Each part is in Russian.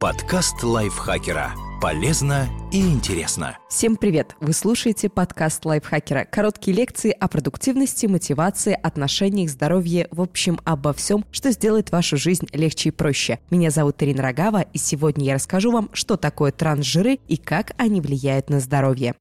Подкаст лайфхакера. Полезно и интересно. Всем привет! Вы слушаете подкаст лайфхакера. Короткие лекции о продуктивности, мотивации, отношениях, здоровье, в общем, обо всем, что сделает вашу жизнь легче и проще. Меня зовут Ирина Рогава, и сегодня я расскажу вам, что такое трансжиры и как они влияют на здоровье.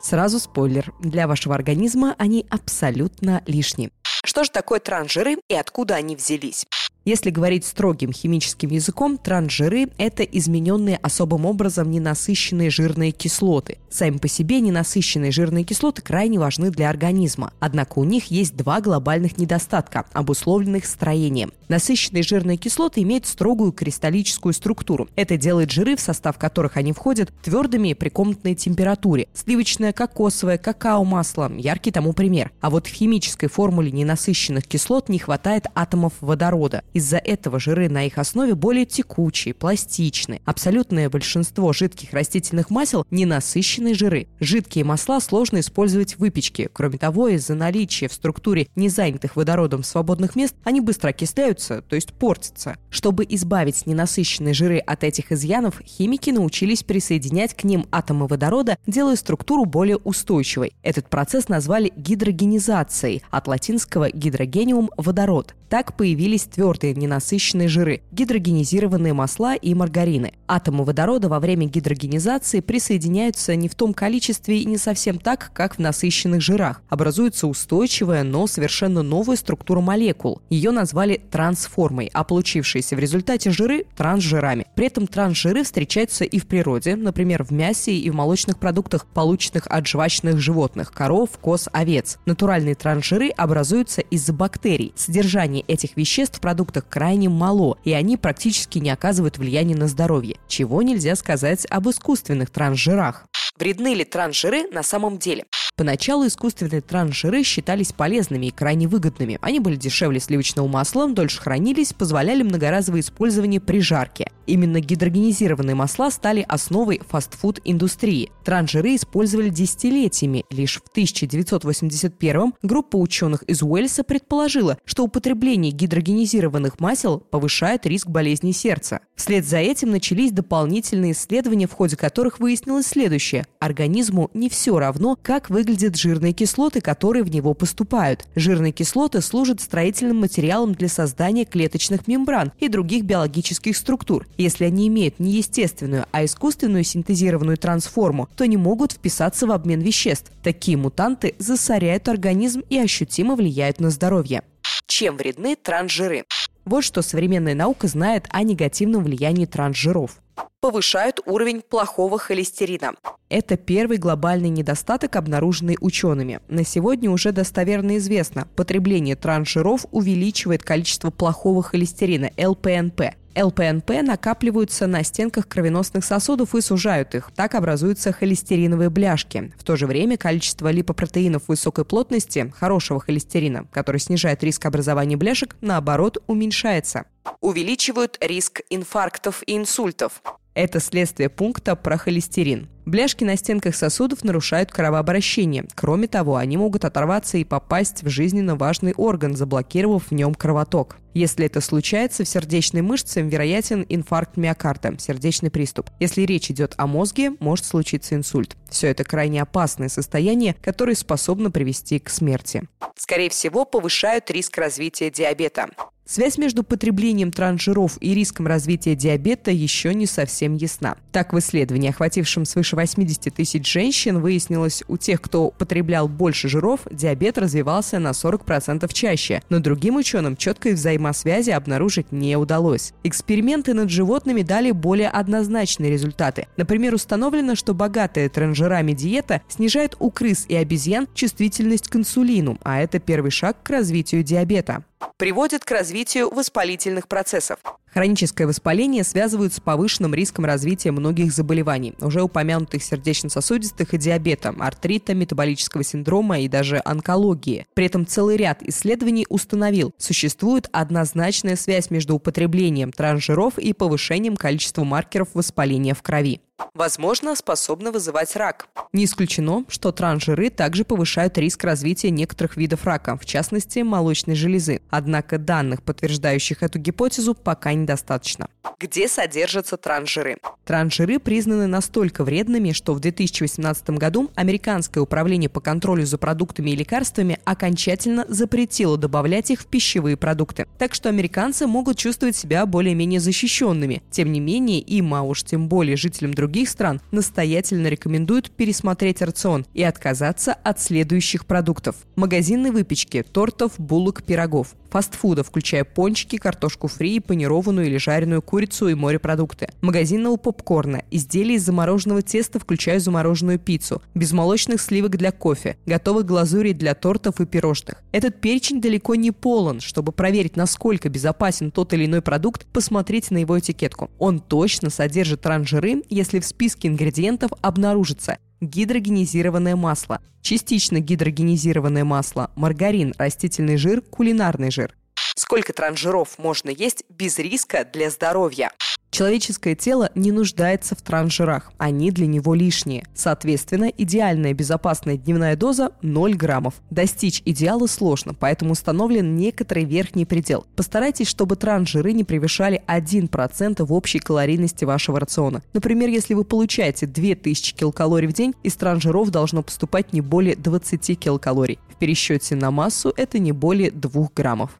Сразу спойлер. Для вашего организма они абсолютно лишние. Что же такое трансжиры и откуда они взялись? Если говорить строгим химическим языком, трансжиры – это измененные особым образом ненасыщенные жирные кислоты. Сами по себе ненасыщенные жирные кислоты крайне важны для организма. Однако у них есть два глобальных недостатка, обусловленных строением. Насыщенные жирные кислоты имеют строгую кристаллическую структуру. Это делает жиры, в состав которых они входят, твердыми при комнатной температуре. Сливочное, кокосовое, какао-масло – яркий тому пример. А вот в химической формуле ненасыщенных кислот не хватает атомов водорода. Из-за этого жиры на их основе более текучие, пластичны. Абсолютное большинство жидких растительных масел – ненасыщенные жиры. Жидкие масла сложно использовать в выпечке. Кроме того, из-за наличия в структуре незанятых водородом свободных мест, они быстро окисляются, то есть портятся. Чтобы избавить ненасыщенные жиры от этих изъянов, химики научились присоединять к ним атомы водорода, делая структуру более устойчивой. Этот процесс назвали гидрогенизацией, от латинского гидрогениум – водород. Так появились твердые ненасыщенные жиры, гидрогенизированные масла и маргарины. Атомы водорода во время гидрогенизации присоединяются не в том количестве и не совсем так, как в насыщенных жирах. Образуется устойчивая, но совершенно новая структура молекул. Ее назвали трансформой, а получившиеся в результате жиры – трансжирами. При этом трансжиры встречаются и в природе, например, в мясе и в молочных продуктах, полученных от жвачных животных – коров, коз, овец. Натуральные трансжиры образуются из-за бактерий. Содержание этих веществ в продуктах крайне мало, и они практически не оказывают влияния на здоровье. Чего нельзя сказать об искусственных трансжирах. Вредны ли трансжиры на самом деле? Поначалу искусственные трансжиры считались полезными и крайне выгодными. Они были дешевле сливочного масла, дольше хранились, позволяли многоразовое использование при жарке. Именно гидрогенизированные масла стали основой фастфуд-индустрии. Трансжиры использовали десятилетиями. Лишь в 1981 группа ученых из Уэльса предположила, что употребление гидрогенизированных масел повышает риск болезней сердца. Вслед за этим начались дополнительные исследования, в ходе которых выяснилось следующее. Организму не все равно, как выглядят жирные кислоты, которые в него поступают. Жирные кислоты служат строительным материалом для создания клеточных мембран и других биологических структур. Если они имеют не естественную, а искусственную синтезированную трансформу, то не могут вписаться в обмен веществ. Такие мутанты засоряют организм и ощутимо влияют на здоровье. Чем вредны трансжиры? Вот что современная наука знает о негативном влиянии трансжиров повышают уровень плохого холестерина. Это первый глобальный недостаток, обнаруженный учеными. На сегодня уже достоверно известно, потребление трансжиров увеличивает количество плохого холестерина, ЛПНП. ЛПНП накапливаются на стенках кровеносных сосудов и сужают их. Так образуются холестериновые бляшки. В то же время количество липопротеинов высокой плотности, хорошего холестерина, который снижает риск образования бляшек, наоборот, уменьшается. Увеличивают риск инфарктов и инсультов. Это следствие пункта про холестерин. Бляшки на стенках сосудов нарушают кровообращение. Кроме того, они могут оторваться и попасть в жизненно важный орган, заблокировав в нем кровоток. Если это случается, в сердечной мышце вероятен инфаркт миокарда, сердечный приступ. Если речь идет о мозге, может случиться инсульт. Все это крайне опасное состояние, которое способно привести к смерти. Скорее всего, повышают риск развития диабета. Связь между потреблением трансжиров и риском развития диабета еще не совсем ясна. Так, в исследовании, охватившем свыше 80 тысяч женщин, выяснилось, у тех, кто потреблял больше жиров, диабет развивался на 40% чаще. Но другим ученым четкой взаимосвязи обнаружить не удалось. Эксперименты над животными дали более однозначные результаты. Например, установлено, что богатая трансжирами диета снижает у крыс и обезьян чувствительность к инсулину, а это первый шаг к развитию диабета приводит к развитию воспалительных процессов. Хроническое воспаление связывают с повышенным риском развития многих заболеваний, уже упомянутых сердечно-сосудистых и диабета, артрита, метаболического синдрома и даже онкологии. При этом целый ряд исследований установил, существует однозначная связь между употреблением трансжиров и повышением количества маркеров воспаления в крови. возможно, способны вызывать рак. Не исключено, что трансжиры также повышают риск развития некоторых видов рака, в частности, молочной железы. Однако данных, подтверждающих эту гипотезу, пока недостаточно. Где содержатся трансжиры? Трансжиры признаны настолько вредными, что в 2018 году Американское управление по контролю за продуктами и лекарствами окончательно запретило добавлять их в пищевые продукты. Так что американцы могут чувствовать себя более-менее защищенными. Тем не менее, им, а уж тем более жителям других стран, настоятельно рекомендуют пересмотреть рацион и отказаться от следующих продуктов. Магазинной выпечки, тортов, булок, пирогов, фастфуда, включая пончики, картошку фри, панированную или жареную курицу и морепродукты, магазинного попкорна, изделия из замороженного теста, включая замороженную пиццу, безмолочных сливок для кофе, готовых глазурей для тортов и пирожных. Этот перечень далеко не полон. Чтобы проверить, насколько безопасен тот или иной продукт, посмотрите на его этикетку. Он точно содержит транжиры, если в списке ингредиентов обнаружится гидрогенизированное масло, частично гидрогенизированное масло, маргарин, растительный жир, кулинарный жир. Сколько транжиров можно есть без риска для здоровья? Человеческое тело не нуждается в транжирах, они для него лишние. Соответственно, идеальная безопасная дневная доза 0 граммов. Достичь идеала сложно, поэтому установлен некоторый верхний предел. Постарайтесь, чтобы транжиры не превышали 1% в общей калорийности вашего рациона. Например, если вы получаете 2000 килокалорий в день, из транжиров должно поступать не более 20 килокалорий. В пересчете на массу это не более 2 граммов.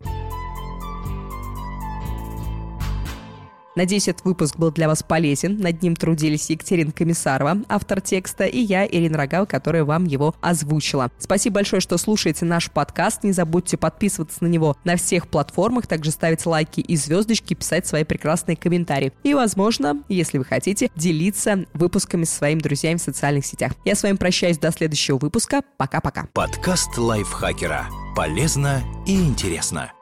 Надеюсь, этот выпуск был для вас полезен. Над ним трудились Екатерина Комиссарова, автор текста, и я, Ирина Рогал, которая вам его озвучила. Спасибо большое, что слушаете наш подкаст. Не забудьте подписываться на него на всех платформах, также ставить лайки и звездочки, писать свои прекрасные комментарии. И, возможно, если вы хотите, делиться выпусками со своими друзьями в социальных сетях. Я с вами прощаюсь до следующего выпуска. Пока-пока. Подкаст лайфхакера. Полезно и интересно.